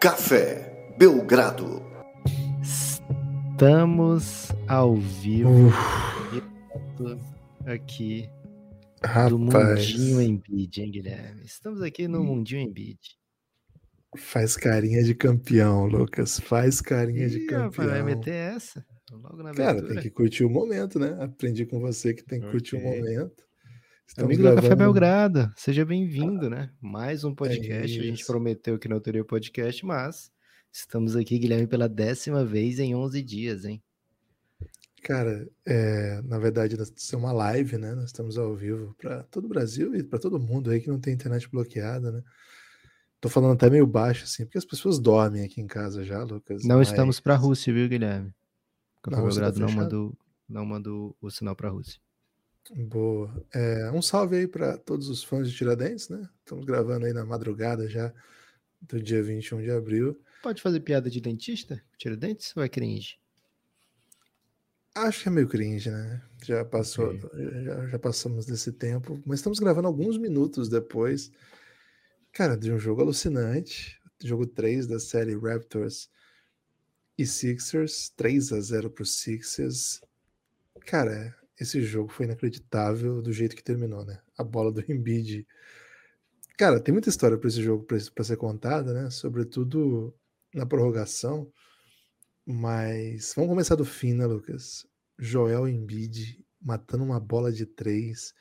Café Belgrado. Estamos ao vivo aqui Rapaz, do Mundinho Embiid, hein, Guilherme? Estamos aqui no Mundinho Embiid. faz carinha de campeão, Lucas. Faz carinha de Ih, rapaz, vai campeão. meter essa? Logo na Cara, abertura. tem que curtir o momento, né? Aprendi com você que tem que curtir o momento. Estamos Amigo do Café gravando- Belgrado, seja bem-vindo, né? Mais um podcast. a gente prometeu que não teria podcast, mas estamos aqui, Guilherme, pela décima vez em 11 dias, hein? Cara, é, na verdade, isso é uma live, né? Nós estamos ao vivo para todo o Brasil e para todo mundo aí que não tem internet bloqueada, né? Tô falando até meio baixo, assim, porque as pessoas dormem aqui em casa já, Lucas. Não mas- estamos para a Rússia, viu, Guilherme? O Café tá Belgrado não fechado? mandou, não mandou o sinal para a Rússia. Boa. É, um salve aí para todos os fãs de Tiradentes, né? Estamos gravando aí na madrugada já do dia 21 de abril. Pode fazer piada de dentista? Tira dentes ou é cringe? Acho que é meio cringe, né? Já passou, já, já passamos desse tempo, mas estamos gravando alguns minutos depois, cara, de um jogo alucinante, jogo 3 da série Raptors e Sixers, 3 a 0 para os Sixers. Cara, esse jogo foi inacreditável do jeito que terminou, né? A bola do Embiid. Cara, tem muita história para esse jogo para ser contada, né? Sobretudo na prorrogação. Mas vamos começar do fim, né, Lucas? Joel Embiid matando uma bola de três.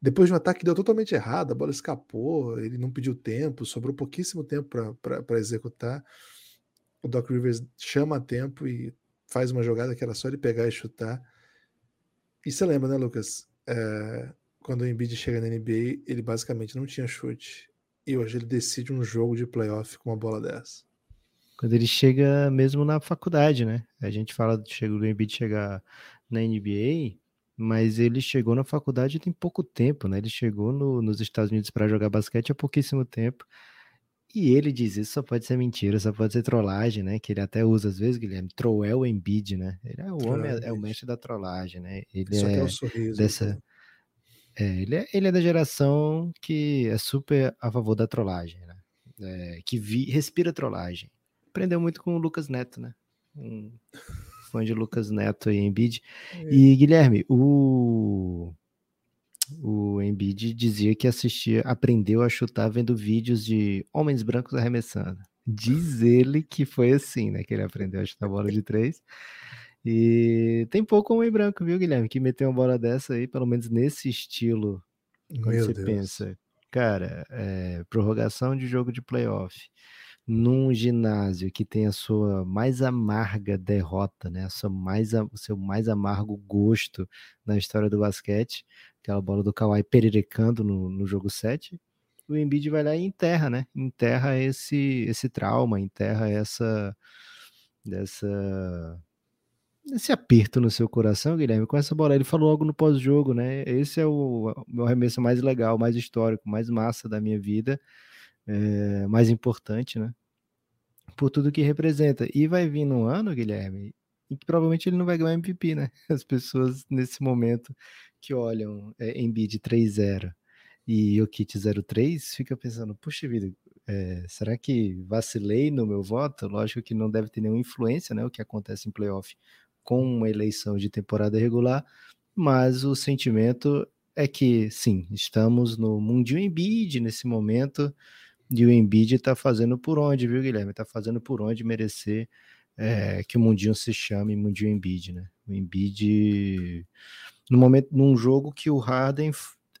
Depois de um ataque que deu totalmente errado, a bola escapou, ele não pediu tempo, sobrou pouquíssimo tempo para executar. O Doc Rivers chama a tempo e faz uma jogada que era só ele pegar e chutar. E você lembra, né, Lucas? É, quando o Embiid chega na NBA, ele basicamente não tinha chute. E hoje ele decide um jogo de playoff com uma bola dessa. Quando ele chega mesmo na faculdade, né? A gente fala do Embiid chegar na NBA, mas ele chegou na faculdade tem pouco tempo, né? Ele chegou no- nos Estados Unidos para jogar basquete há pouquíssimo tempo. E ele diz isso só pode ser mentira, só pode ser trollagem, né? Que ele até usa às vezes, Guilherme, Troel Embiid, né? Ele é o homem, é o Embiid. mestre da trollagem, né? Ele Só é é o sorriso. dessa é, ele, é, ele é da geração que é super a favor da trollagem, né? É, que vi- respira trollagem. Aprendeu muito com o Lucas Neto, né? Um fã de Lucas Neto e Embiid. E Guilherme, o o Embiid dizia que assistia, aprendeu a chutar vendo vídeos de homens brancos arremessando. Diz ele que foi assim, né? Que ele aprendeu a chutar bola de três. E tem pouco homem branco, viu, Guilherme? Que meteu uma bola dessa aí, pelo menos nesse estilo quando Meu você Deus. pensa, cara, é, prorrogação de jogo de playoff num ginásio que tem a sua mais amarga derrota, né? A sua mais, o seu mais amargo gosto na história do basquete, aquela bola do Kawhi pererecando no, no jogo 7, o Embiid vai lá e enterra, né? Enterra esse, esse trauma, enterra essa, dessa, esse aperto no seu coração, Guilherme, com essa bola. Ele falou logo no pós-jogo, né? Esse é o, meu arremesso mais legal, mais histórico, mais massa da minha vida, é, mais importante, né? Por tudo que representa. E vai vir num ano, Guilherme, em que provavelmente ele não vai ganhar MVP, né? As pessoas nesse momento que olham é, Embiid 3-0 e Jokic 0-3, fica pensando, puxa vida, é, será que vacilei no meu voto? Lógico que não deve ter nenhuma influência, né? O que acontece em playoff com uma eleição de temporada regular, mas o sentimento é que sim, estamos no Mundinho Embiid nesse momento, e o Embiid tá fazendo por onde, viu, Guilherme? Tá fazendo por onde merecer é, que o Mundinho se chame Mundinho Embiid, né? O Embiid, no momento, num jogo que o Harden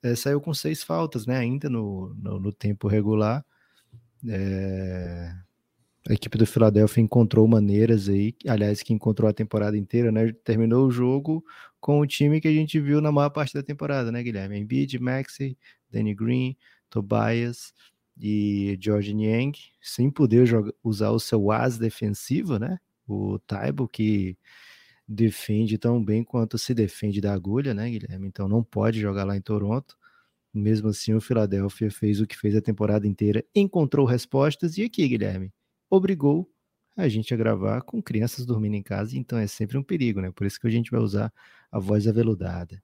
é, saiu com seis faltas, né? Ainda no, no, no tempo regular. É, a equipe do Philadelphia encontrou maneiras aí, aliás, que encontrou a temporada inteira, né? Terminou o jogo com o time que a gente viu na maior parte da temporada, né, Guilherme? Embiid, Maxey, Danny Green, Tobias e George Niang, sem poder jogar, usar o seu as defensivo, né? O Taibo, que defende tão bem quanto se defende da agulha, né, Guilherme? Então não pode jogar lá em Toronto. Mesmo assim, o Philadelphia fez o que fez a temporada inteira, encontrou respostas e aqui, Guilherme, obrigou a gente a gravar com crianças dormindo em casa, então é sempre um perigo, né? Por isso que a gente vai usar a voz aveludada.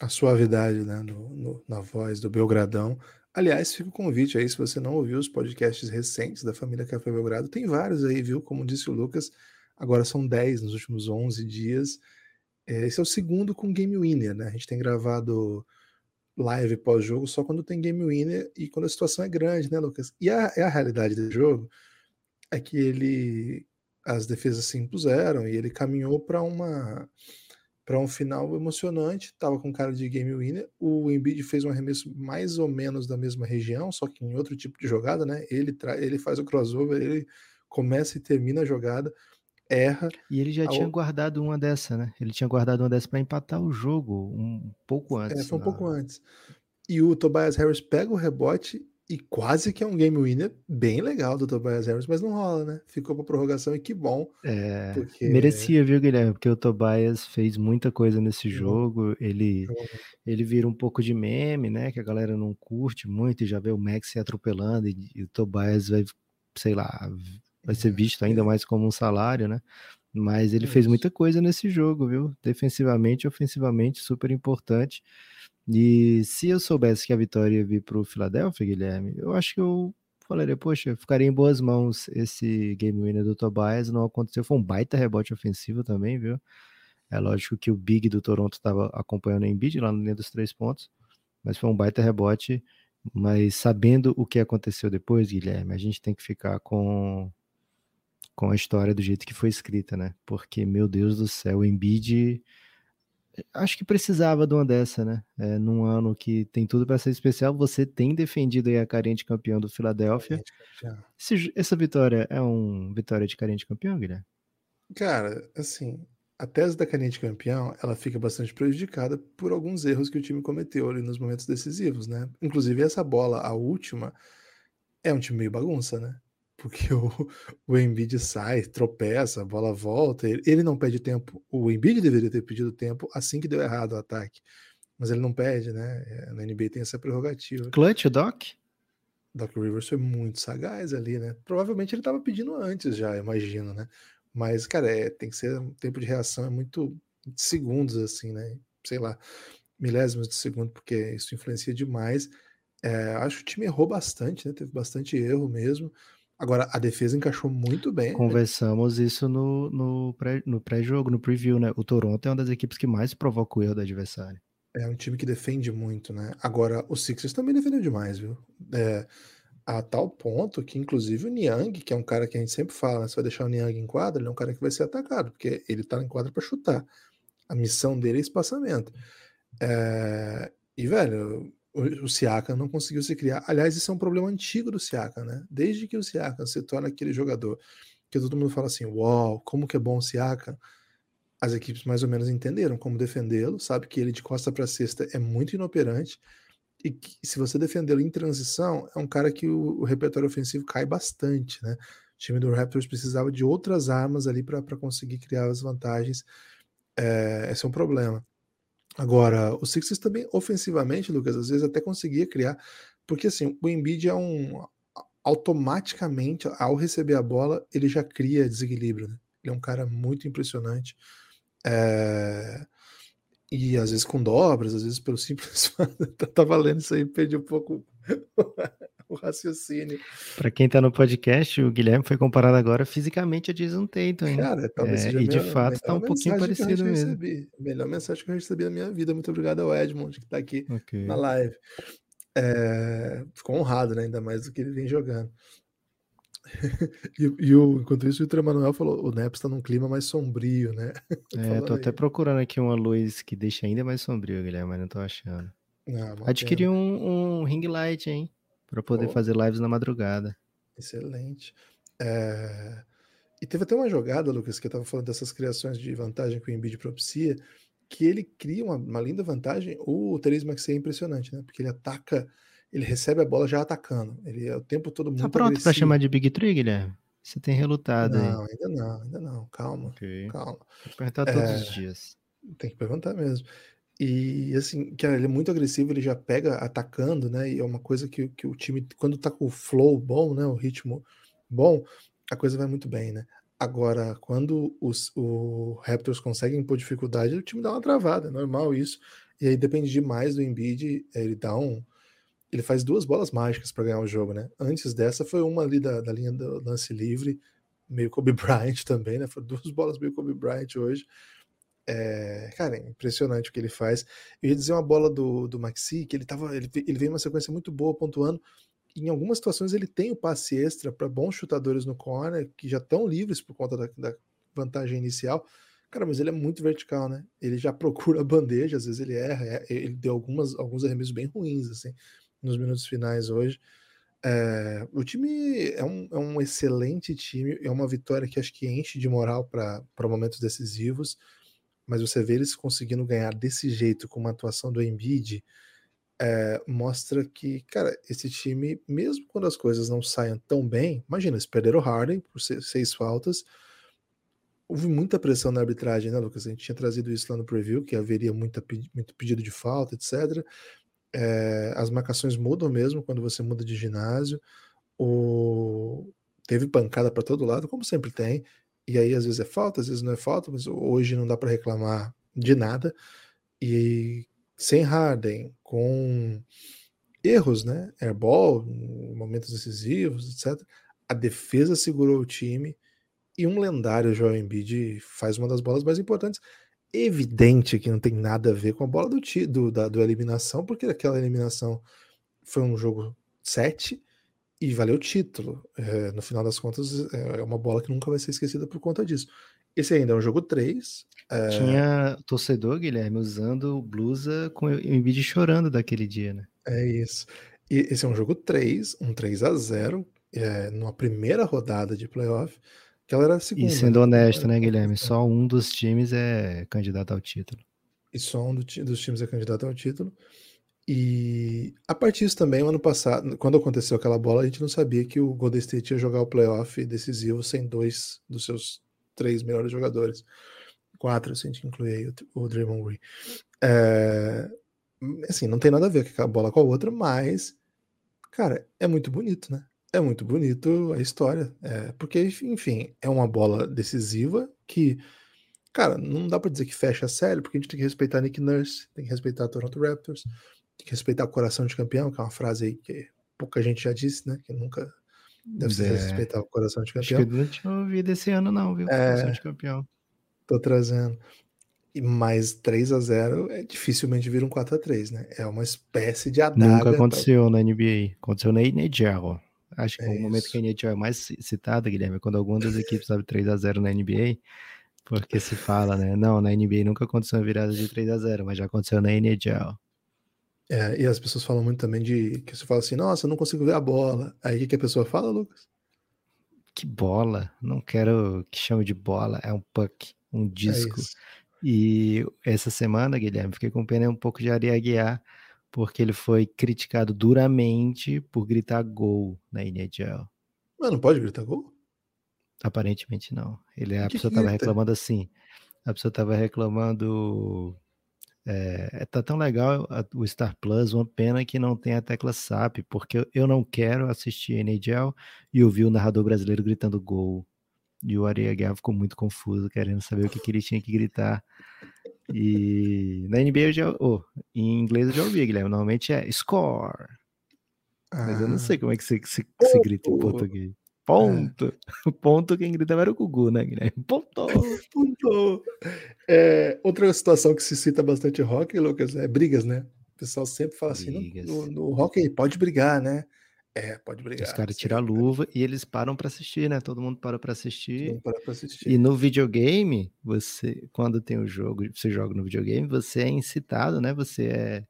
A suavidade, né, no, no, na voz do Belgradão. Aliás, fica o convite aí, se você não ouviu os podcasts recentes da família Café Belgrado, tem vários aí, viu? Como disse o Lucas, agora são 10 nos últimos 11 dias. É, esse é o segundo com Game Winner, né? A gente tem gravado live pós-jogo só quando tem Game Winner e quando a situação é grande, né, Lucas? E a, a realidade do jogo é que ele as defesas se impuseram e ele caminhou para uma para um final emocionante, estava com cara de game winner. O Embiid fez um arremesso mais ou menos da mesma região, só que em outro tipo de jogada, né? Ele ele faz o crossover, ele começa e termina a jogada, erra. E ele já tinha guardado uma dessa, né? Ele tinha guardado uma dessa para empatar o jogo um pouco é, antes. É, foi um pouco antes. E o Tobias Harris pega o rebote e quase que é um game winner bem legal do Tobias Harris, mas não rola, né? Ficou pra prorrogação e que bom. É, porque... Merecia, viu, Guilherme? Porque o Tobias fez muita coisa nesse jogo. Ele, ele vira um pouco de meme, né? Que a galera não curte muito e já vê o Max se atropelando e, e o Tobias vai, sei lá, vai ser visto ainda mais como um salário, né? Mas ele fez muita coisa nesse jogo, viu? Defensivamente, ofensivamente, super importante. E se eu soubesse que a vitória ia vir para o Philadelphia, Guilherme, eu acho que eu falaria, poxa, ficaria em boas mãos esse game winner do Tobias. Não aconteceu, foi um baita rebote ofensivo também, viu? É lógico que o Big do Toronto estava acompanhando o Embiid lá no linha dos três pontos, mas foi um baita rebote. Mas sabendo o que aconteceu depois, Guilherme, a gente tem que ficar com, com a história do jeito que foi escrita, né? Porque, meu Deus do céu, o Embiid acho que precisava de uma dessa, né? É, num ano que tem tudo para ser especial, você tem defendido aí a carente campeão do Philadelphia. Esse, essa vitória é uma vitória de carente campeão, Guilherme? Cara, assim, a tese da carente campeão, ela fica bastante prejudicada por alguns erros que o time cometeu ali nos momentos decisivos, né? Inclusive essa bola, a última, é um time meio bagunça, né? Porque o, o Embiid sai, tropeça, a bola volta, ele, ele, não pede tempo. O Embiid deveria ter pedido tempo assim que deu errado o ataque, mas ele não pede, né? É, na NBA tem essa prerrogativa. Clutch, Doc? Doc Rivers foi muito sagaz ali, né? Provavelmente ele estava pedindo antes já, imagino, né? Mas, cara, é, tem que ser um tempo de reação é muito de segundos, assim, né? Sei lá, milésimos de segundo, porque isso influencia demais. É, acho que o time errou bastante, né? Teve bastante erro mesmo. Agora, a defesa encaixou muito bem. Conversamos né? isso no, no, pré, no pré-jogo, no preview, né? O Toronto é uma das equipes que mais provoca o erro do adversário. É um time que defende muito, né? Agora, o Sixers também defendeu demais, viu? É, a tal ponto que, inclusive, o Niang, que é um cara que a gente sempre fala, né? se vai deixar o Niang em quadra, ele é um cara que vai ser atacado, porque ele tá em quadra para chutar. A missão dele é espaçamento. É, e, velho, o, Siaka não conseguiu se criar. Aliás, isso é um problema antigo do Siaka, né? Desde que o Siaka se torna aquele jogador que todo mundo fala assim, uau, como que é bom o Siaka, as equipes mais ou menos entenderam como defendê-lo, sabe que ele de costa para cesta é muito inoperante e que se você defendê-lo em transição, é um cara que o, o, repertório ofensivo cai bastante, né? O time do Raptors precisava de outras armas ali para conseguir criar as vantagens. É, esse é um problema. Agora, o Sixers também, ofensivamente, Lucas, às vezes até conseguia criar, porque assim, o Embiid é um. Automaticamente, ao receber a bola, ele já cria desequilíbrio, né? Ele é um cara muito impressionante. É... E às vezes com dobras, às vezes pelo simples. tá, tá valendo isso aí, perdi um pouco o raciocínio. Para quem tá no podcast, o Guilherme foi comparado agora fisicamente a Jason Tatum, hein? Cara, talvez é, seja E de fato tá um pouquinho parecido mesmo. Recebi. Melhor mensagem que eu recebi na minha vida. Muito obrigado ao Edmond, que tá aqui okay. na live. É, ficou honrado, né? Ainda mais do que ele vem jogando. e, e o, enquanto isso, o Vitor Emanuel falou: o Neps está num clima mais sombrio, né? É, tô aí. até procurando aqui uma luz que deixa ainda mais sombrio, Guilherme, mas não tô achando. Ah, Adquiri um, um ring light, hein? Para poder oh. fazer lives na madrugada. Excelente. É... E teve até uma jogada, Lucas, que eu estava falando dessas criações de vantagem que o Embiid propicia, que ele cria uma, uma linda vantagem. O Therese Maxey é impressionante, né? Porque ele ataca, ele recebe a bola já atacando. Ele é o tempo todo tá muito Tá pronto para chamar de Big Tree, Guilherme? Você tem relutado não, aí. ainda não, ainda não. Calma, okay. calma. Vou perguntar todos é... os dias. Tem que perguntar mesmo. E assim, que ele é muito agressivo, ele já pega atacando, né? E é uma coisa que, que o time, quando tá com o flow bom, né? O ritmo bom, a coisa vai muito bem, né? Agora, quando os, o Raptors conseguem impor dificuldade, o time dá uma travada, é normal isso. E aí depende demais do Embiid, ele dá um. ele faz duas bolas mágicas para ganhar o jogo, né? Antes dessa foi uma ali da, da linha do lance livre, meio Kobe Bryant também, né? Foram duas bolas meio Kobe Bryant hoje. É, cara, é impressionante o que ele faz. Eu ia dizer uma bola do, do Maxi, que ele tava. Ele, ele veio uma sequência muito boa, pontuando. Em algumas situações ele tem o passe extra para bons chutadores no corner, que já estão livres por conta da, da, vantagem inicial. Cara, mas ele é muito vertical, né? Ele já procura a bandeja, às vezes ele erra. É, ele deu algumas, alguns arremessos bem ruins, assim, nos minutos finais hoje. É, o time é um, é um excelente time, é uma vitória que acho que enche de moral para momentos decisivos mas você vê eles conseguindo ganhar desse jeito com uma atuação do Embiid, é, mostra que, cara, esse time, mesmo quando as coisas não saiam tão bem, imagina, eles perderam o Harden por seis, faltas, houve muita pressão na arbitragem, né, Lucas? A gente tinha trazido isso lá no preview, que haveria muita, muito pedido de falta, etc. É, as marcações mudam mesmo quando você muda de ginásio. O... Teve pancada para todo lado, como sempre tem e aí às vezes é falta, às vezes não é falta, mas hoje não dá para reclamar de nada. E sem Harden, com erros, né? Airball, momentos decisivos, etc. A defesa segurou o time e um lendário Joel Embiid faz uma das bolas mais importantes. Evidente que não tem nada a ver com a bola do, do, da do eliminação, porque aquela eliminação foi um jogo 7 e valeu o título. É, no final das contas, é, uma bola que nunca vai ser esquecida por conta disso. Esse ainda é um jogo 3. É... Tinha torcedor, Guilherme, usando blusa com o Embiid chorando daquele dia, né? É isso. E esse é um jogo 3, um 3 a 0 é, numa primeira rodada de playoff, que ela era a segunda. E sendo né? honesto, né, Guilherme? Só um dos times é candidato ao título. E só um do, dos times é candidato ao título. E a partir disso também, ano passado, quando aconteceu aquela bola, a gente não sabia que o Golden State ia jogar o playoff decisivo sem dois dos seus três melhores jogadores. Quatro, se a gente incluir o, o Draymond Green. É, assim, não tem nada a ver com a bola com a outra, mas, cara, é muito bonito, né? É muito bonito a história. É, porque, enfim, é uma bola decisiva que, cara, não dá para dizer que fecha a série, porque a gente tem que respeitar Nick Nurse, tem que respeitar Toronto Raptors, tem que respeitar o coração de campeão, que é uma frase aí que pouca gente já disse, né? Que nunca deve é. respeitar o coração de campeão. Acho que eu não tinha ouvido esse ano, não, viu? É, coração de campeão. Tô trazendo. E mais 3 a 0 é dificilmente vir um 4 a 3 né? É uma espécie de adaga. Nunca aconteceu pra... na NBA. Aconteceu na NHL. Acho que é o momento que a NHL é mais citada, Guilherme, é quando alguma das equipes abre 3 a 0 na NBA. Porque se fala, né? Não, na NBA nunca aconteceu uma virada de 3 a 0 mas já aconteceu na NHL. É, e as pessoas falam muito também de que você fala assim, nossa, eu não consigo ver a bola. Aí o que, que a pessoa fala, Lucas? Que bola? Não quero que chame de bola, é um puck, um é disco. É e essa semana, Guilherme, fiquei com pena um pouco de Ari Aguiar, porque ele foi criticado duramente por gritar gol na NHL. Mas não pode gritar gol? Aparentemente não. Ele, a pessoa estava reclamando assim. A pessoa estava reclamando é, tá tão legal o Star Plus, uma pena que não tem a tecla SAP, porque eu não quero assistir NHL e ouvir o narrador brasileiro gritando gol. E o Areia Guerra ficou muito confuso, querendo saber o que, que ele tinha que gritar. E na NBA eu já, oh, em inglês eu já ouvi, Guilherme. Normalmente é score. Mas eu não sei ah. como é que se, se, se grita em português. Ponto. É. Ponto quem gritava era o Gugu, né, Guilherme? Ponto. Ponto. É, outra situação que se cita bastante rock, Lucas, é brigas, né? O pessoal sempre fala brigas. assim, no, no, no rock pode brigar, né? É, pode brigar. Os caras tiram a luva e eles param para assistir, né? Todo mundo para para assistir. Para pra assistir. E no videogame, você, quando tem o jogo, você joga no videogame, você é incitado, né? Você é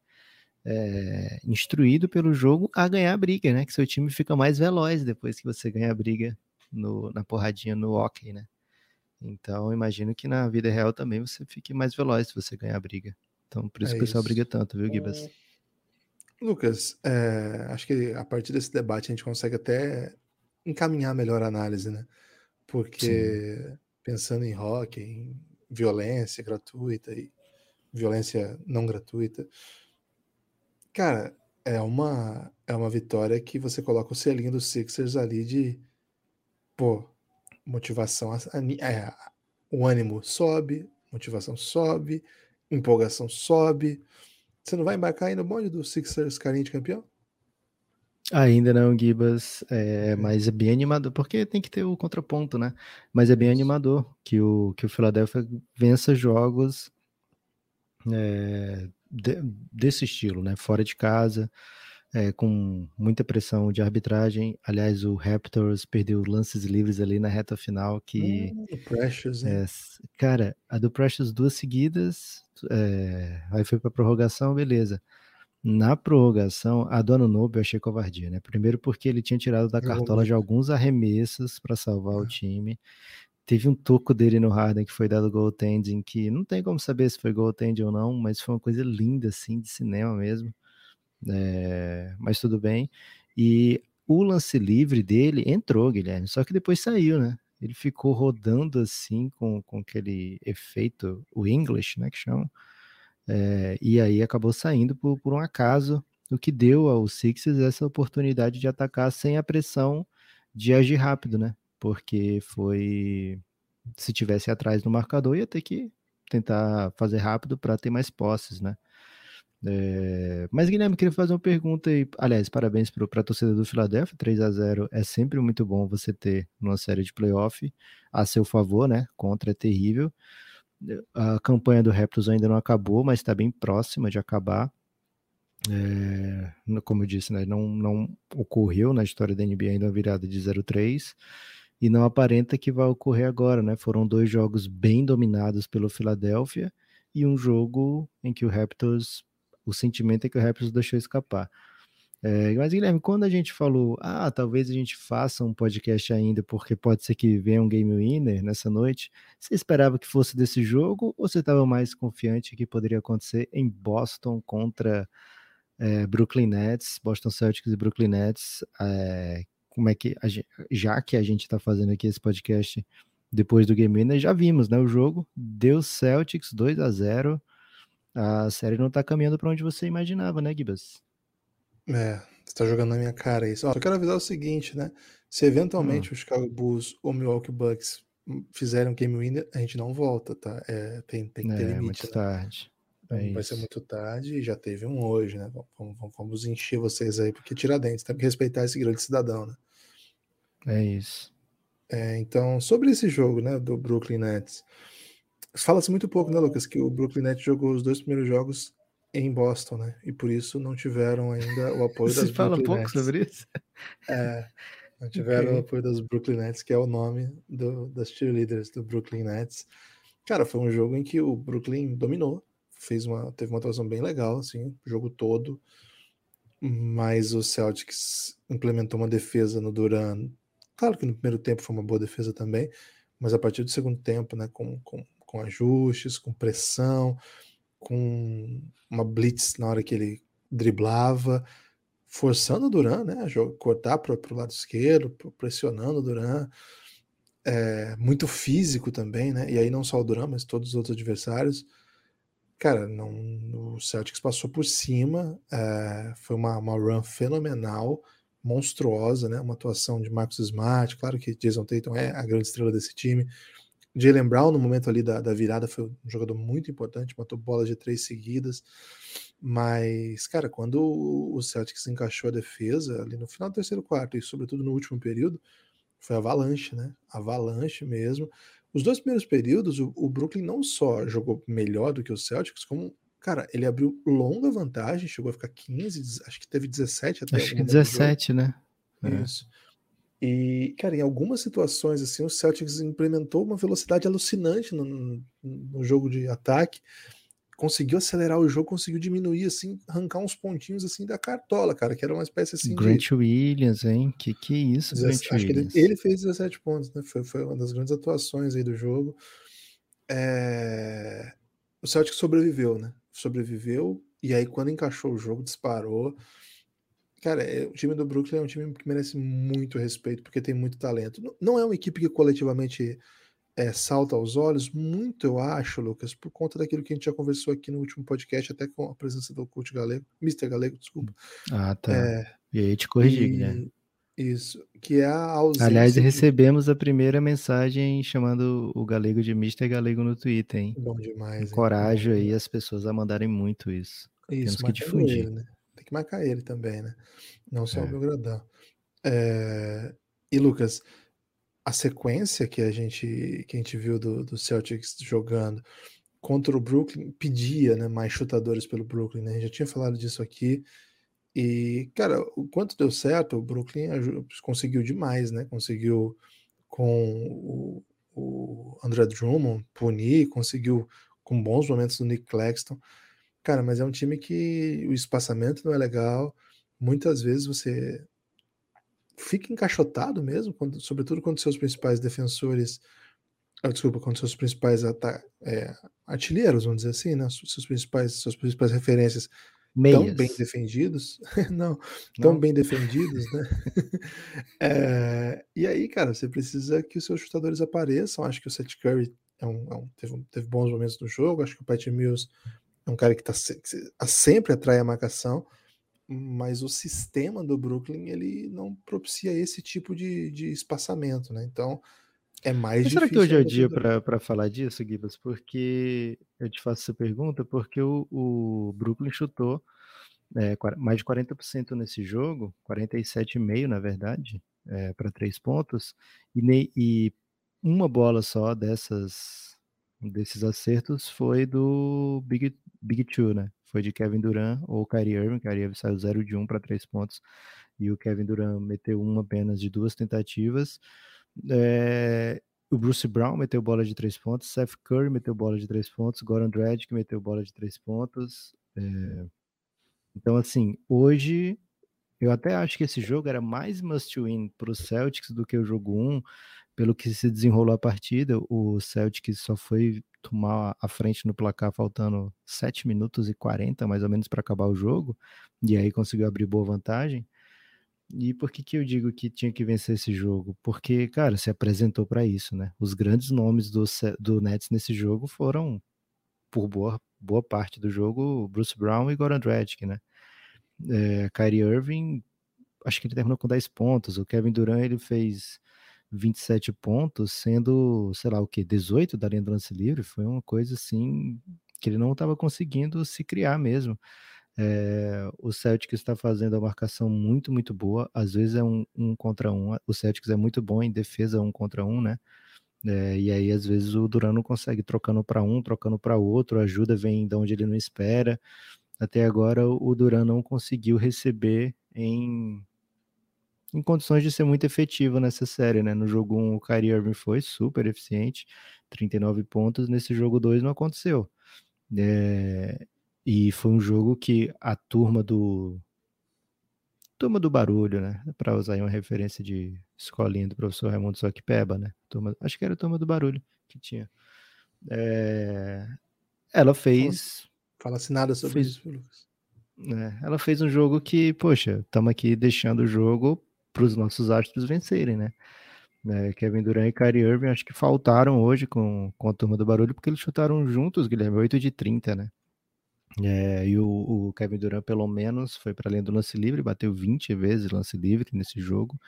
é, instruído pelo jogo a ganhar a briga, né? Que seu time fica mais veloz depois que você ganha a briga no, na porradinha no hockey, né? Então, imagino que na vida real também você fique mais veloz se você ganhar a briga. Então, por isso é que o pessoal briga tanto, viu, Gibas? É... Lucas, é, acho que a partir desse debate a gente consegue até encaminhar melhor a análise, né? Porque Sim. pensando em rock, em violência gratuita e violência não gratuita, Cara, é uma, é uma vitória que você coloca o selinho dos Sixers ali de, pô, motivação, é, o ânimo sobe, motivação sobe, empolgação sobe. Você não vai embarcar aí no bonde do Sixers carinho de campeão? Ainda não, Gibas, é, mas é bem animador, porque tem que ter o contraponto, né? Mas é bem animador que o, que o Philadelphia vença jogos é, de, desse estilo, né? Fora de casa, é, com muita pressão de arbitragem. Aliás, o Raptors perdeu lances livres ali na reta final que... Hum, Precious, é, cara, a do Precious duas seguidas, é, aí foi para prorrogação, beleza. Na prorrogação, a do Anunobi eu achei covardia, né? Primeiro porque ele tinha tirado da cartola de alguns arremessos para salvar o time. Teve um toco dele no Harden que foi dado goaltending, que não tem como saber se foi goaltending ou não, mas foi uma coisa linda, assim, de cinema mesmo. É, mas tudo bem. E o lance livre dele entrou, Guilherme, só que depois saiu, né? Ele ficou rodando assim com, com aquele efeito, o English, né, que chama, é, e aí acabou saindo por, por um acaso, o que deu ao Sixers essa oportunidade de atacar sem a pressão de agir rápido, né? Porque foi. Se tivesse atrás no marcador, ia ter que tentar fazer rápido para ter mais posses, né? É, mas, Guilherme, queria fazer uma pergunta aí. Aliás, parabéns para a torcida do Philadelphia. 3 a 0 é sempre muito bom você ter numa série de playoff a seu favor, né? Contra é terrível. A campanha do Raptors ainda não acabou, mas está bem próxima de acabar. É, como eu disse, né, não, não ocorreu na história da NBA ainda uma virada de 0-3 e não aparenta que vai ocorrer agora, né? Foram dois jogos bem dominados pelo Philadelphia e um jogo em que o Raptors, o sentimento é que o Raptors deixou escapar. É, mas, Guilherme, quando a gente falou, ah, talvez a gente faça um podcast ainda, porque pode ser que venha um game winner nessa noite, você esperava que fosse desse jogo ou você estava mais confiante que poderia acontecer em Boston contra é, Brooklyn Nets, Boston Celtics e Brooklyn Nets? É, como é que, gente, já que a gente está fazendo aqui esse podcast depois do game winner, já vimos, né? O jogo deu Celtics 2 a 0 a série não está caminhando para onde você imaginava, né, Gibas? É, você tá jogando na minha cara isso. Ó, eu quero avisar o seguinte, né? Se eventualmente hum. o Chicago Bulls ou Milwaukee Bucks fizerem um game winner, a gente não volta, tá? É, tem, tem que ter é, limite. Muito né? tarde. Então, é vai isso. ser muito tarde e já teve um hoje, né? Vamos, vamos, vamos encher vocês aí, porque Tiradentes tem que respeitar esse grande cidadão, né? É isso. É, então, sobre esse jogo, né, do Brooklyn Nets, fala-se muito pouco, né, Lucas, que o Brooklyn Nets jogou os dois primeiros jogos em Boston, né? E por isso não tiveram ainda o apoio das Você fala Brooklyn pouco Nets. sobre isso? É, não tiveram okay. o apoio das Brooklyn Nets, que é o nome do, das cheerleaders do Brooklyn Nets. Cara, foi um jogo em que o Brooklyn dominou, fez uma, teve uma atuação bem legal, assim, o jogo todo, mas o Celtics implementou uma defesa no Duran. Claro que no primeiro tempo foi uma boa defesa também, mas a partir do segundo tempo, né, com, com, com ajustes, com pressão, com uma blitz na hora que ele driblava, forçando o Duran, né? Cortar para o lado esquerdo, pressionando o Duran. É, muito físico também, né? E aí não só o Duran, mas todos os outros adversários. Cara, não, o Celtics passou por cima. É, foi uma, uma run fenomenal, monstruosa, né? Uma atuação de Marcus Smart. Claro que Jason Tatum é a grande estrela desse time. Jalen Brown, no momento ali da, da virada, foi um jogador muito importante, matou bolas de três seguidas. Mas, cara, quando o Celtics encaixou a defesa ali no final do terceiro quarto e, sobretudo, no último período, foi avalanche, né? Avalanche mesmo. Os dois primeiros períodos, o, o Brooklyn não só jogou melhor do que o Celtics, como, cara, ele abriu longa vantagem, chegou a ficar 15, acho que teve 17 até. Acho que 17, né? Isso. É. E, cara, em algumas situações, assim, o Celtics implementou uma velocidade alucinante no, no jogo de ataque, conseguiu acelerar o jogo, conseguiu diminuir, assim, arrancar uns pontinhos, assim, da cartola, cara, que era uma espécie, assim, Grant de... Williams, hein? Que que é isso, Grant Acho Williams? Que ele, ele, fez 17 pontos, né? Foi, foi uma das grandes atuações aí do jogo. É... O Celtics sobreviveu, né? Sobreviveu, e aí quando encaixou o jogo, disparou, Cara, é, o time do Brooklyn é um time que merece muito respeito, porque tem muito talento. Não é uma equipe que coletivamente é, salta aos olhos, muito eu acho, Lucas, por conta daquilo que a gente já conversou aqui no último podcast, até com a presença do coach Galego, Mr. Galego, desculpa. Ah, tá. É, e aí te corrigi, né? Isso, que é a ausência. Aliás, recebemos a primeira mensagem chamando o Galego de Mr. Galego no Twitter, hein? Bom demais. Encorajo hein? aí as pessoas a mandarem muito isso. Isso, Temos que difundir. Ele, né? que marcar ele também, né? Não só é. o Belgradão. É... E Lucas, a sequência que a gente, que a gente viu do, do Celtics jogando contra o Brooklyn pedia né, mais chutadores pelo Brooklyn, né? A gente já tinha falado disso aqui. E, cara, o quanto deu certo, o Brooklyn conseguiu demais, né? Conseguiu com o, o André Drummond punir, conseguiu com bons momentos do Nick Claxton. Cara, mas é um time que o espaçamento não é legal. Muitas vezes você fica encaixotado mesmo, quando, sobretudo quando seus principais defensores, ah, desculpa, quando seus principais é, artilheiros, vamos dizer assim, né, seus principais, suas principais referências Meias. tão bem defendidos, não, tão não. bem defendidos, né? é, e aí, cara, você precisa que os seus chutadores apareçam. Acho que o Seth Curry é um, é um, teve, teve, bons momentos no jogo. Acho que o Pat Mills é um cara que, tá, que sempre atrai a marcação mas o sistema do Brooklyn ele não propicia esse tipo de, de espaçamento, né? Então é mais mas difícil. Será que hoje é o dia para falar disso, Gibas? Porque eu te faço essa pergunta porque o, o Brooklyn chutou é, mais de 40% nesse jogo, 47,5% na verdade, é, para três pontos, e, ne, e uma bola só dessas desses acertos foi do Big, Big Two, né? Foi de Kevin Durant ou Kyrie Irving. Kyrie Irving saiu 0 de 1 para 3 pontos e o Kevin Durant meteu uma apenas de duas tentativas. É, o Bruce Brown meteu bola de 3 pontos, Seth Curry meteu bola de 3 pontos, Goran Dragic meteu bola de 3 pontos. É, então, assim, hoje eu até acho que esse jogo era mais must-win para os Celtics do que o jogo 1, pelo que se desenrolou a partida. O Celtics só foi tomar a frente no placar faltando 7 minutos e 40 mais ou menos para acabar o jogo, e aí conseguiu abrir boa vantagem. E por que, que eu digo que tinha que vencer esse jogo? Porque, cara, se apresentou para isso, né? Os grandes nomes do, do Nets nesse jogo foram, por boa, boa parte do jogo, Bruce Brown e Goran Dragic, né? É, Kyrie Irving, acho que ele terminou com 10 pontos. O Kevin Durant, ele fez 27 pontos, sendo, sei lá o que, 18 da linha do lance livre, foi uma coisa assim que ele não estava conseguindo se criar mesmo. É, o Celtics está fazendo a marcação muito, muito boa. Às vezes é um, um, contra um. O Celtics é muito bom em defesa um contra um, né? É, e aí, às vezes, o Duran não consegue trocando para um, trocando para outro, ajuda vem de onde ele não espera. Até agora, o Duran não conseguiu receber em em condições de ser muito efetivo nessa série, né? No jogo 1, o Kyrie Irving foi super eficiente, 39 pontos. Nesse jogo 2 não aconteceu. É... E foi um jogo que a turma do. Turma do barulho, né? Para usar aí uma referência de escolinha do professor Raimundo Soquipeba, né? Turma... Acho que era a turma do barulho que tinha. É... Ela fez. Fala-se nada sobre fez... isso, Lucas. É, ela fez um jogo que, poxa, estamos aqui deixando o jogo para os nossos astros vencerem, né? É, Kevin Durant e Kyrie Irving acho que faltaram hoje com, com a turma do barulho, porque eles chutaram juntos, Guilherme, 8 de 30, né? É, e o, o, Kevin Durant, pelo menos, foi para além do lance livre, bateu 20 vezes lance livre nesse jogo,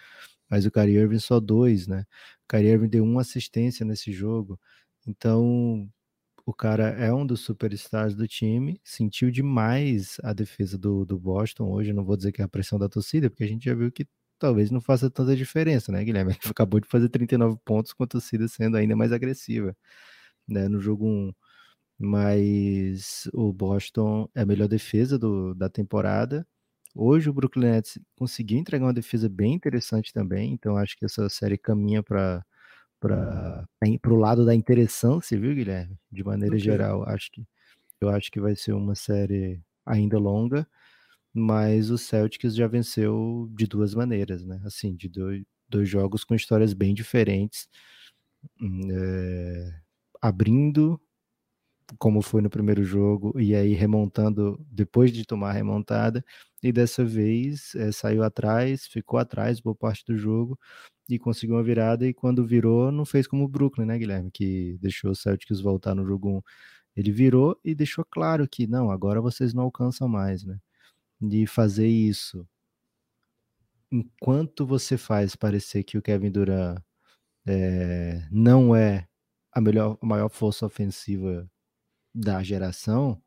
mas o Kyrie Irving só dois, né? O Kyrie Irving deu uma assistência nesse jogo, então o cara é um dos superstars do time, sentiu demais a defesa do, do Boston hoje, não vou dizer que é a pressão da torcida, porque a gente já viu que talvez não faça tanta diferença, né, Guilherme? Ele acabou de fazer 39 pontos com a torcida sendo ainda mais agressiva né, no jogo 1. Mas o Boston é a melhor defesa do, da temporada. Hoje o Brooklyn Nets conseguiu entregar uma defesa bem interessante também, então acho que essa série caminha para para o lado da interessância, viu, Guilherme? De maneira okay. geral, acho que eu acho que vai ser uma série ainda longa mas o Celtics já venceu de duas maneiras, né? Assim, de dois, dois jogos com histórias bem diferentes, é, abrindo como foi no primeiro jogo e aí remontando depois de tomar a remontada e dessa vez é, saiu atrás, ficou atrás boa parte do jogo e conseguiu uma virada e quando virou não fez como o Brooklyn, né, Guilherme, que deixou o Celtics voltar no jogo 1. Ele virou e deixou claro que não, agora vocês não alcançam mais, né? de fazer isso enquanto você faz parecer que o Kevin Durant é, não é a melhor, a maior força ofensiva da geração,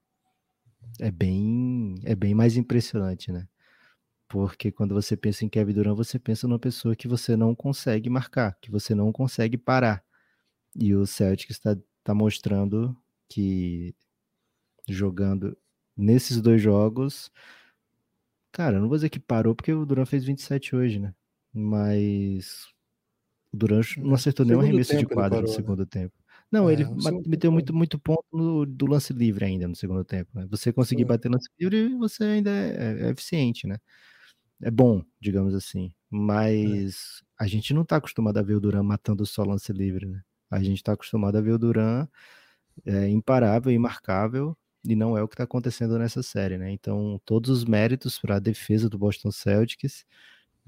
é bem, é bem mais impressionante, né? Porque quando você pensa em Kevin Durant, você pensa numa pessoa que você não consegue marcar, que você não consegue parar. E o Celtics está tá mostrando que jogando nesses dois jogos, cara, não vou dizer que parou porque o Durant fez 27 hoje, né? Mas o Durant não acertou nenhum arremesso de quadra no né? segundo né? tempo. Não, é, ele meteu muito, muito ponto no, do lance livre ainda no segundo tempo. Né? Você conseguir Sim. bater no lance livre, você ainda é, é, eficiente, né? É bom, digamos assim. É. Mas é. a gente não está acostumado a ver o Duran matando só lance livre, né? A gente está acostumado a ver o Duran é, imparável, imarcável, e não é o que está acontecendo nessa série, né? Então, todos os méritos para a defesa do Boston Celtics.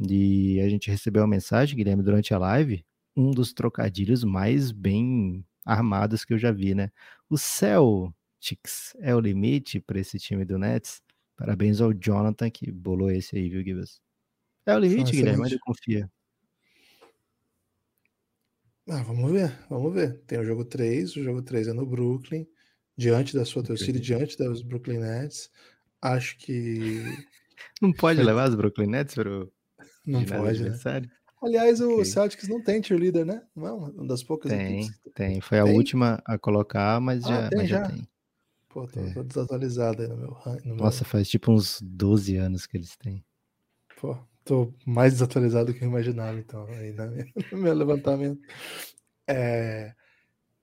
E a gente recebeu uma mensagem, Guilherme, durante a live, um dos trocadilhos mais bem armadas que eu já vi, né? O Celtics é o limite para esse time do Nets. Parabéns ao Jonathan que bolou esse aí, viu, Gibbs? É o limite, Guilherme, mas eu confia. Ah, vamos ver, vamos ver. Tem o jogo 3, o jogo 3 é no Brooklyn, diante da sua torcida, diante dos Brooklyn Nets. Acho que. Não pode levar os Brooklyn Nets para o. Não pode, né? Aliás, o okay. Celtics não tem cheerleader, né? Não é uma das poucas tem, equipes. Tem, foi a última a colocar, mas, ah, já, tem, mas já. já tem. Pô, tô, é. tô desatualizado aí no meu, no Nossa, meu... faz tipo uns 12 anos que eles têm. Pô, tô mais desatualizado do que eu imaginava, então, aí na minha, no meu levantamento. É...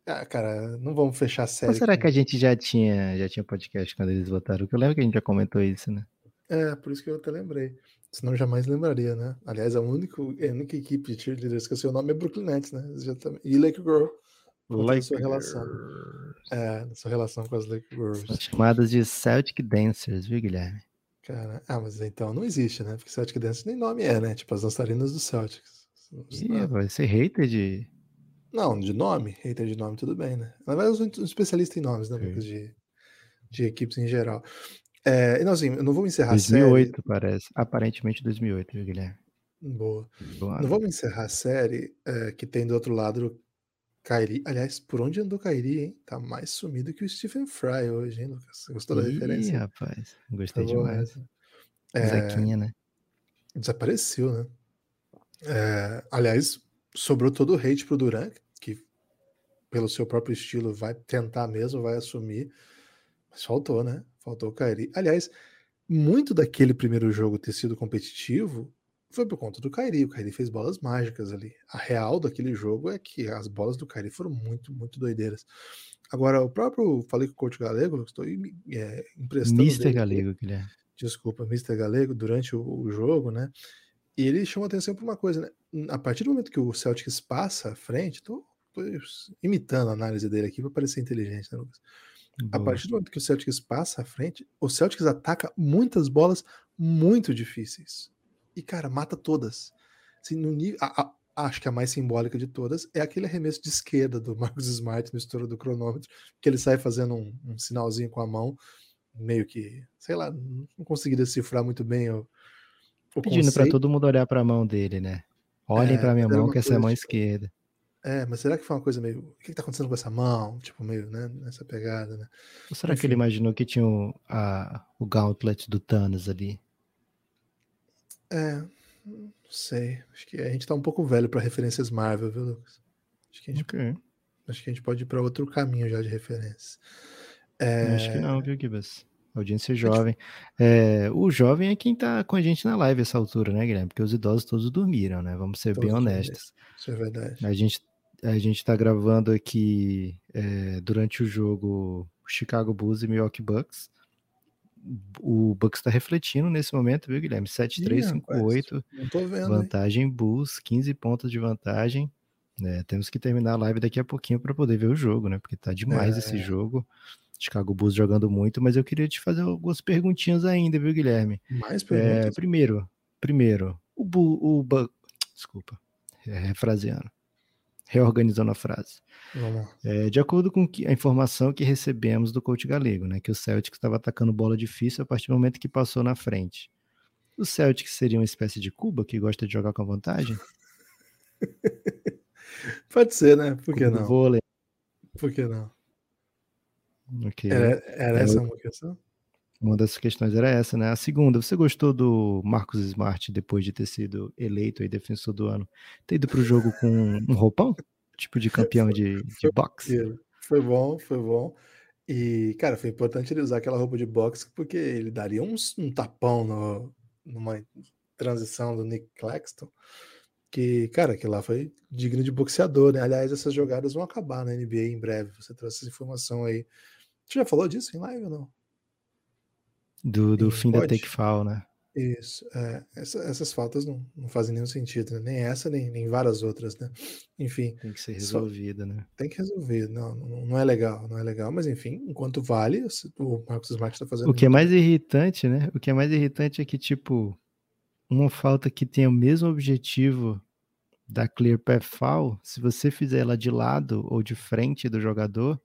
Ah, cara, não vamos fechar a série. Ou será que a gente já tinha, já tinha podcast quando eles votaram? Porque eu lembro que a gente já comentou isso, né? É, por isso que eu até lembrei. Senão jamais lembraria, né? Aliás, a única, a única equipe de cheerleaders que o seu nome é Brooklyn Nets, né? Tá... E Lake Girl. Lake sua relação. É, sua relação com as Lake Girls. São chamadas de Celtic Dancers, viu, Guilherme? Cara, ah, mas então não existe, né? Porque Celtic Dancers nem nome é, né? Tipo as dançarinas do Celtics. Ih, vai ser hater de. Não, de nome. Hater de nome, tudo bem, né? Na verdade, eu sou um especialista em nomes, né? De, de equipes em geral. É, não, assim, eu não vou encerrar 2008, a série. parece. Aparentemente 2008, viu, Guilherme? Boa. Boa. Não vamos encerrar a série é, que tem do outro lado Kairi. Aliás, por onde andou Kairi, hein? Tá mais sumido que o Stephen Fry hoje, hein, Lucas? Gostou da Ih, referência? rapaz, gostei tá demais. É, Zequinha, né? Desapareceu, né? É, aliás, sobrou todo o hate pro Durant, que pelo seu próprio estilo vai tentar mesmo, vai assumir. Mas faltou, né? Faltou o Kairi. Aliás, muito daquele primeiro jogo ter sido competitivo foi por conta do Kairi. O Kairi fez bolas mágicas ali. A real daquele jogo é que as bolas do Kairi foram muito, muito doideiras. Agora, o próprio. Falei com o coach Galego, estou é, emprestando. Mr. Galego, Guilherme. Desculpa, Mr. Galego, durante o, o jogo, né? E ele chama atenção para uma coisa, né? A partir do momento que o Celtics passa à frente, estou imitando a análise dele aqui para parecer inteligente, né, Lucas? A partir do momento que o Celtics passa à frente, o Celtics ataca muitas bolas muito difíceis. E, cara, mata todas. Assim, no nível, a, a, acho que a mais simbólica de todas é aquele arremesso de esquerda do Marcus Smart no estouro do cronômetro, que ele sai fazendo um, um sinalzinho com a mão, meio que, sei lá, não consegui decifrar muito bem o, o Pedindo para todo mundo olhar para a mão dele, né? Olhem é, para minha mão, que essa é a mão tipo, esquerda. É, mas será que foi uma coisa meio. O que, está acontecendo com essa mão? Tipo, meio, né? Nessa pegada, né? Ou será Enfim. que ele imaginou que tinha o, a, o gauntlet do Thanos ali? É, não sei. Acho que a gente tá um pouco velho para referências Marvel, viu, Lucas? Acho que a gente, okay. acho que a gente pode ir para outro caminho já de referência. É... Acho que não, viu, Gibas? Audiência jovem. É, o jovem é quem tá com a gente na live essa altura, né, Guilherme? Porque os idosos todos dormiram, né? Vamos ser todos bem honestos. Isso é verdade. A gente a gente está gravando aqui é, durante o jogo Chicago Bulls e Milwaukee Bucks. O Bucks está refletindo nesse momento, viu, Guilherme? 7-3-5-8. Vantagem hein? Bulls, 15 pontos de vantagem. É, temos que terminar a live daqui a pouquinho para poder ver o jogo, né? Porque tá demais é. esse jogo. Chicago Bulls jogando muito, mas eu queria te fazer algumas perguntinhas ainda, viu, Guilherme? Mais perguntas? É, primeiro, primeiro, o, Bu, o Bu, desculpa, é, refraseando reorganizando a frase. É, de acordo com a informação que recebemos do coach galego, né, que o Celtic estava atacando bola difícil a partir do momento que passou na frente. O Celtic seria uma espécie de Cuba que gosta de jogar com vantagem? Pode ser, né? Por que não? Vôlei. Por que não? Okay. Era, era é essa uma questão? Uma das questões era essa, né? A segunda, você gostou do Marcos Smart depois de ter sido eleito aí defensor do ano? Ter ido pro jogo com um roupão? Tipo de campeão de, de boxe? Foi bom, foi bom. E, cara, foi importante ele usar aquela roupa de boxe porque ele daria um, um tapão no, numa transição do Nick Claxton. Que, cara, que lá foi digno de boxeador, né? Aliás, essas jogadas vão acabar na NBA em breve. Você trouxe essa informação aí. Você já falou disso em live ou não? Do, do fim da take foul, né? Isso. É, essa, essas faltas não, não fazem nenhum sentido, né? Nem essa, nem, nem várias outras, né? Enfim. Tem que ser resolvida, né? Tem que resolver. Não, não, não, é legal, não é legal, mas enfim, enquanto vale, o Marcos Smart está fazendo. O que é mais irritante, né? O que é mais irritante é que, tipo, uma falta que tem o mesmo objetivo da clear path foul, se você fizer ela de lado ou de frente do jogador,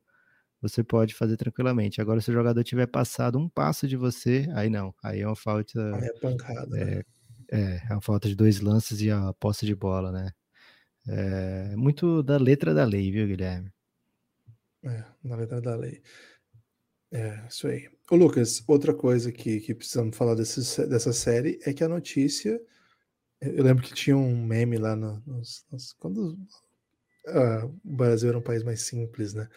você pode fazer tranquilamente. Agora, se o jogador tiver passado um passo de você, aí não. Aí é uma falta. Aí é pancada. É, né? é, é uma falta de dois lances e a posse de bola, né? É muito da letra da lei, viu, Guilherme? É, na letra da lei. É, isso aí. Ô, Lucas, outra coisa que, que precisamos falar desse, dessa série é que a notícia. Eu lembro que tinha um meme lá no, nos, nos, quando uh, o Brasil era um país mais simples, né?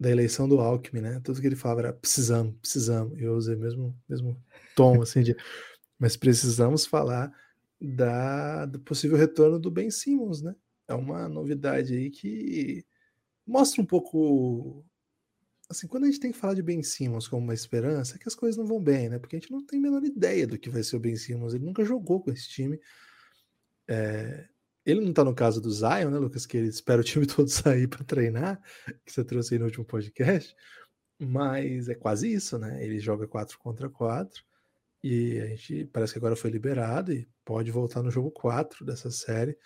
Da eleição do Alckmin, né? Tudo que ele falava era precisamos, precisamos. Eu usei mesmo mesmo tom assim de, mas precisamos falar da do possível retorno do Ben Simmons, né? É uma novidade aí que mostra um pouco assim, quando a gente tem que falar de Ben Simmons como uma esperança, é que as coisas não vão bem, né? Porque a gente não tem a menor ideia do que vai ser o Ben Simmons. Ele nunca jogou com esse time. É, ele não tá no caso do Zion, né, Lucas? Que ele espera o time todo sair para treinar, que você trouxe aí no último podcast. Mas é quase isso, né? Ele joga 4 contra 4 e a gente parece que agora foi liberado e pode voltar no jogo 4 dessa série.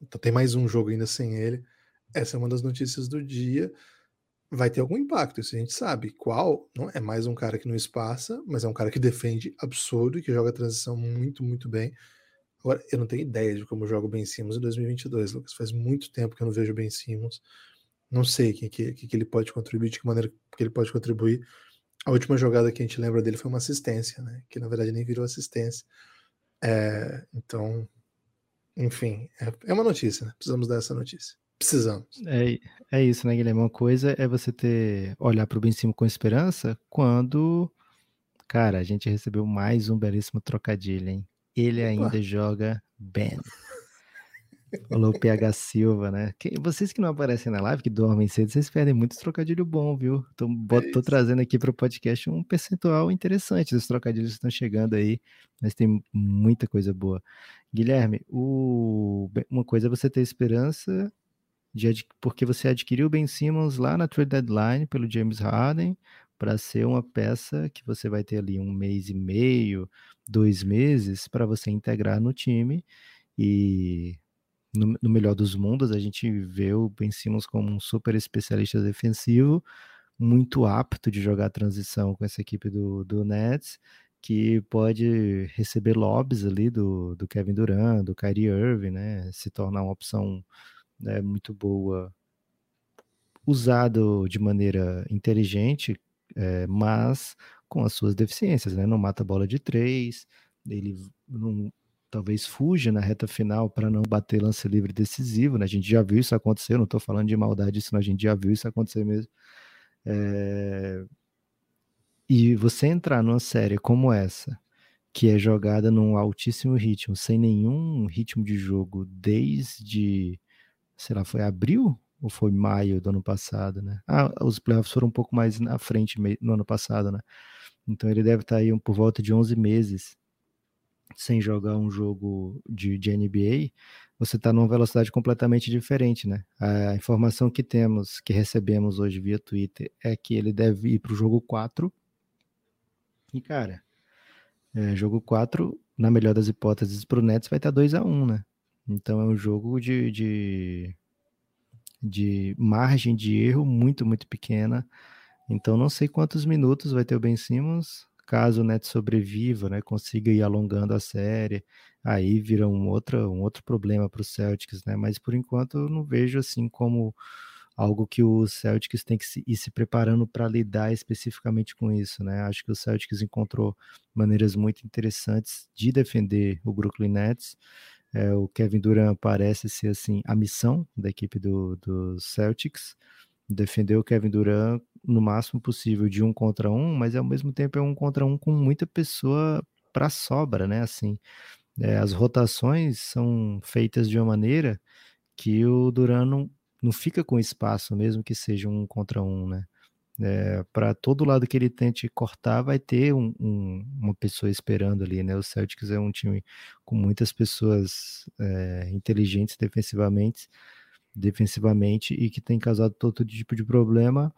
Então tem mais um jogo ainda sem ele. Essa é uma das notícias do dia. Vai ter algum impacto, isso a gente sabe. Qual? Não é mais um cara que não espaça, mas é um cara que defende absurdo, que joga a transição muito, muito bem. Agora, eu não tenho ideia de como joga o Ben Simmons em 2022, Lucas. Faz muito tempo que eu não vejo o Ben Simmons. Não sei que, que, que ele pode contribuir, de que maneira que ele pode contribuir. A última jogada que a gente lembra dele foi uma assistência, né? Que na verdade nem virou assistência. É, então, enfim, é, é, uma notícia, né? Precisamos dar essa notícia. Precisamos. É, é isso, né, Guilherme? Uma coisa é você ter olhar para o Ben Simmons com esperança quando, cara, a gente recebeu mais um belíssimo trocadilho, hein? Ele ainda joga bem. Falou o PH Silva, né? Que, vocês que não aparecem na live, que dormem cedo, vocês perdem muito trocadilho bom, viu? Tô, é tô trazendo aqui para o podcast um percentual interessante dos trocadilhos que estão chegando aí, mas tem muita coisa boa. Guilherme, o, uma coisa é você ter esperança de, porque você adquiriu o Ben Simmons lá na trade deadline pelo James Harden para ser uma peça que você vai ter ali um mês e meio, dois meses para você integrar no time e no, no, melhor dos mundos a gente vê o Ben Simmons como um super especialista defensivo, muito apto de jogar transição com essa equipe do, do Nets, que pode receber lobbies ali do, do Kevin Durant, do Kyrie Irving, né, se tornar uma opção né, muito boa usado de maneira inteligente, é, mas com as suas deficiências, né? Não mata bola de três, ele não, talvez fuja na reta final para não bater lance livre decisivo, né? A gente já viu isso acontecer, não estou falando de maldade, senão a gente já viu isso acontecer mesmo. É... E você entrar numa série como essa, que é jogada num altíssimo ritmo, sem nenhum ritmo de jogo desde, sei lá, foi abril ou foi maio do ano passado, né? Ah, os playoffs foram um pouco mais na frente no ano passado, né? Então ele deve estar aí por volta de 11 meses sem jogar um jogo de, de NBA, você está numa velocidade completamente diferente, né? A informação que temos, que recebemos hoje via Twitter, é que ele deve ir para o jogo 4. E, cara, é, jogo 4, na melhor das hipóteses, para o Nets vai estar 2 a 1 né? Então é um jogo de, de, de margem de erro muito, muito pequena. Então não sei quantos minutos vai ter o Ben Simmons, caso o Nets sobreviva, né, consiga ir alongando a série, aí vira um outro, um outro problema para os Celtics, né? Mas por enquanto eu não vejo assim como algo que o Celtics tem que se, ir se preparando para lidar especificamente com isso, né? Acho que o Celtics encontrou maneiras muito interessantes de defender o Brooklyn Nets. É, o Kevin Durant parece ser assim a missão da equipe do, do Celtics defender o Kevin Durant no máximo possível de um contra um, mas ao mesmo tempo é um contra um com muita pessoa para sobra, né? Assim, é, as rotações são feitas de uma maneira que o Duran não, não fica com espaço, mesmo que seja um contra um, né? É, para todo lado que ele tente cortar, vai ter um, um, uma pessoa esperando ali, né? O Celtics é um time com muitas pessoas é, inteligentes defensivamente, defensivamente e que tem causado todo tipo de problema.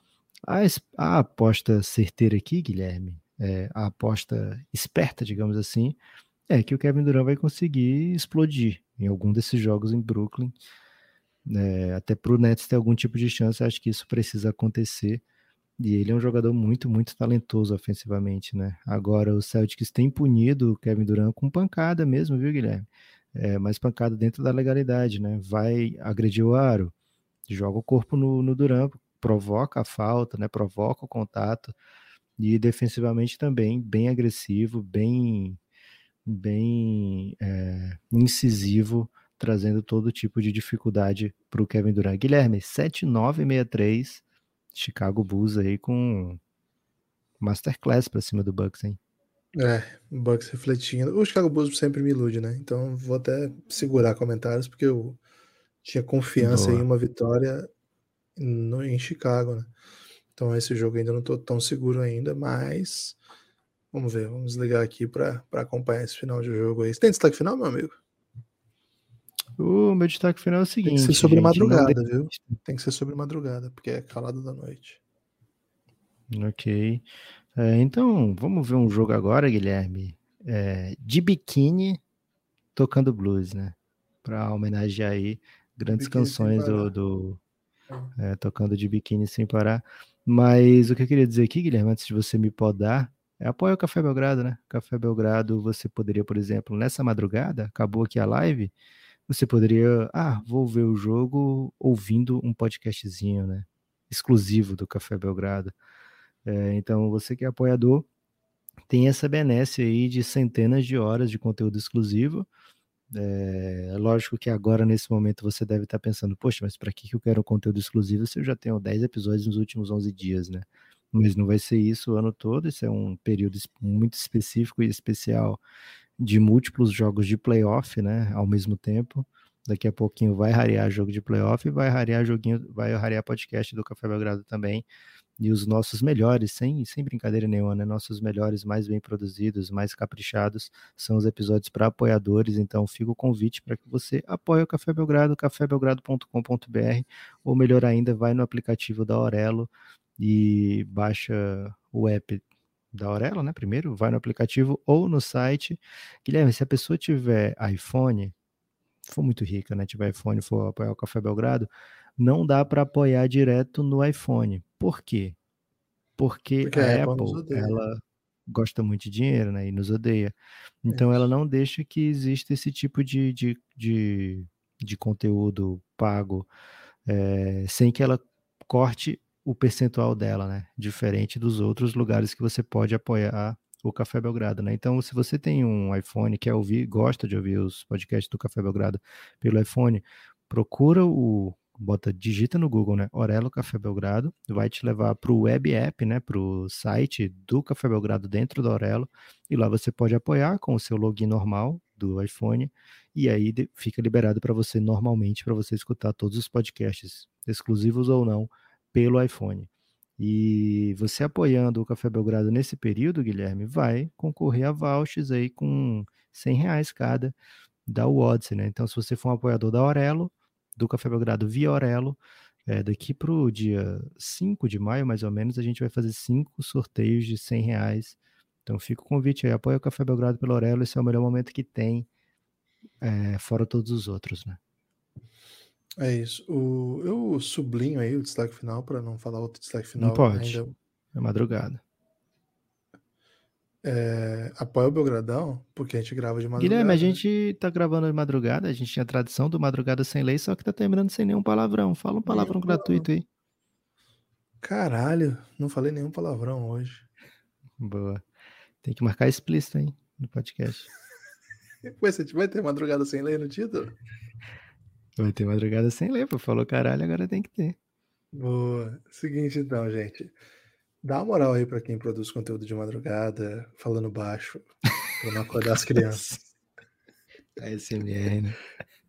A, a aposta certeira aqui, Guilherme, é, a aposta esperta, digamos assim, é que o Kevin Durant vai conseguir explodir em algum desses jogos em Brooklyn. É, até para o Nets ter algum tipo de chance, acho que isso precisa acontecer. E ele é um jogador muito, muito talentoso ofensivamente, né? Agora o Celtics tem punido o Kevin Durant com pancada mesmo, viu, Guilherme? É, mas pancada dentro da legalidade, né? Vai agredir o aro, joga o corpo no, no Durant, provoca a falta, né? Provoca o contato. E defensivamente também bem agressivo, bem, bem é, incisivo, trazendo todo tipo de dificuldade para o Kevin Durant. Guilherme, 7963 Chicago Bulls aí com masterclass para cima do Bucks, hein? É, o Bucks refletindo. O Chicago Bulls sempre me ilude, né? Então vou até segurar comentários porque eu tinha confiança Boa. em uma vitória no, em Chicago, né? Então esse jogo ainda não tô tão seguro ainda, mas vamos ver, vamos ligar aqui para acompanhar esse final de jogo aí. Você tem destaque final, meu amigo? O meu destaque final é o seguinte. Tem que ser sobre gente, madrugada, viu? Tem que ser sobre madrugada, porque é calado da noite. Ok. É, então, vamos ver um jogo agora, Guilherme. É, de biquíni tocando blues, né? Para homenagear aí grandes biquíni canções do, do é, tocando de biquíni sem parar. Mas o que eu queria dizer aqui, Guilherme, antes de você me podar, é apoia o Café Belgrado, né? Café Belgrado, você poderia, por exemplo, nessa madrugada, acabou aqui a live, você poderia, ah, vou ver o jogo ouvindo um podcastzinho, né? Exclusivo do Café Belgrado. É, então, você que é apoiador, tem essa benesse aí de centenas de horas de conteúdo exclusivo. É, lógico que agora, nesse momento, você deve estar pensando, poxa, mas para que eu quero conteúdo exclusivo se eu já tenho 10 episódios nos últimos 11 dias, né? Mas não vai ser isso o ano todo, isso é um período muito específico e especial de múltiplos jogos de playoff, né, ao mesmo tempo. Daqui a pouquinho vai rarear jogo de playoff e vai rarear joguinho, vai rarear podcast do Café Belgrado também. E os nossos melhores, sem, sem brincadeira nenhuma, né? Nossos melhores, mais bem produzidos, mais caprichados, são os episódios para apoiadores. Então, fica o convite para que você apoie o Café Belgrado, cafébelgrado.com.br, ou melhor ainda, vai no aplicativo da Aurelo e baixa o app da Aurelo, né? Primeiro, vai no aplicativo ou no site. Guilherme, se a pessoa tiver iPhone, for muito rica, né? Tiver iPhone, for apoiar o Café Belgrado, não dá para apoiar direto no iPhone. Por quê? Porque, Porque a, Apple, ela gosta muito de dinheiro, né? E nos odeia. Então, é. ela não deixa que exista esse tipo de, de, de, de conteúdo pago é, sem que ela corte o percentual dela, né? Diferente dos outros lugares que você pode apoiar o Café Belgrado, né? Então, se você tem um iPhone, quer ouvir, gosta de ouvir os podcasts do Café Belgrado pelo iPhone, procura o bota, digita no Google, né? Orelo Café Belgrado, vai te levar para o web app, né? Para o site do Café Belgrado dentro da Orelo, e lá você pode apoiar com o seu login normal do iPhone, e aí fica liberado para você normalmente, para você escutar todos os podcasts, exclusivos ou não, pelo iPhone. E você apoiando o Café Belgrado nesse período, Guilherme, vai concorrer a vouchers aí com 100 reais cada da Odyssey, né? Então, se você for um apoiador da Aurelo, do Café Belgrado via Aurelo, é, daqui para o dia 5 de maio, mais ou menos, a gente vai fazer cinco sorteios de 100 reais. Então, fica o convite aí, apoia o Café Belgrado pelo Aurelo, esse é o melhor momento que tem, é, fora todos os outros, né? É isso. O, eu sublinho aí o destaque final para não falar outro destaque final. Não pode. Ainda. É madrugada. É, apoia o Belgradão, porque a gente grava de madrugada. Guilherme, a né? gente tá gravando de madrugada, a gente tinha tradição do Madrugada Sem Lei, só que tá terminando sem nenhum palavrão. Fala um palavrão nenhum gratuito aí. Caralho, não falei nenhum palavrão hoje. Boa. Tem que marcar explícito, hein? No podcast. Ué, você vai ter madrugada sem ler no título? Vai ter madrugada sem ler, pô. Falou caralho, agora tem que ter. Boa. Seguinte, então, gente. Dá uma moral aí pra quem produz conteúdo de madrugada, falando baixo, pra não acordar as crianças. ASMR, né?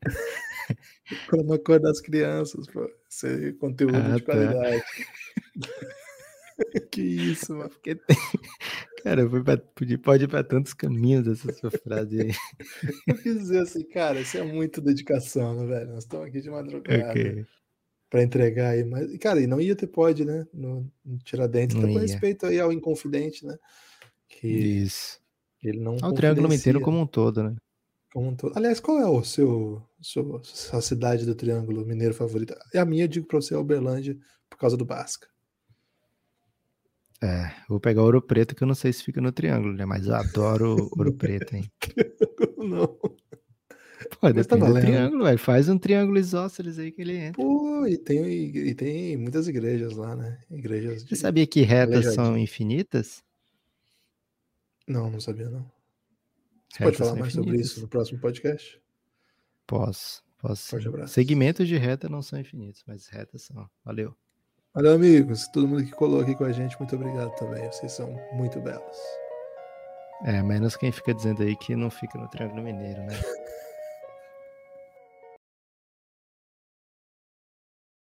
pra não acordar as crianças, pô. Esse conteúdo Ah, de tá. qualidade. que isso, mano. Porque tem... Cara, pra... pode ir pra tantos caminhos essa sua frase aí. Eu quis dizer assim, cara, isso é muito dedicação, né, velho? Nós estamos aqui de madrugada Ok. pra entregar aí, mas, cara, e não ia ter pod, né? No, no Tiradentes, até com ia. respeito aí ao Inconfidente, né? Que Isso. ele não Ao Triângulo Inteiro como um todo, né? como um todo. Aliás, qual é o seu, seu sua cidade do Triângulo Mineiro favorita? É a minha, eu digo pra você, é Uberlândia, por causa do Basca. É, vou pegar Ouro Preto, que eu não sei se fica no Triângulo, né? Mas eu adoro Ouro Preto, hein? não. Pô, Mas depende tá do valendo. triângulo, velho. Faz um triângulo isósceles aí que ele entra. Pô, e tem, e tem muitas igrejas lá, né? Igrejas Você de... sabia que retas são infinitas? Não, não sabia, não. Você pode falar mais sobre isso no próximo podcast? Posso, posso. Forte sim. abraço. Segmentos de reta não são infinitos, mas retas são. Valeu. Valeu, amigos. Todo mundo que colou aqui com a gente, muito obrigado também. Vocês são muito belos. É, menos quem fica dizendo aí que não fica no Triângulo Mineiro, né?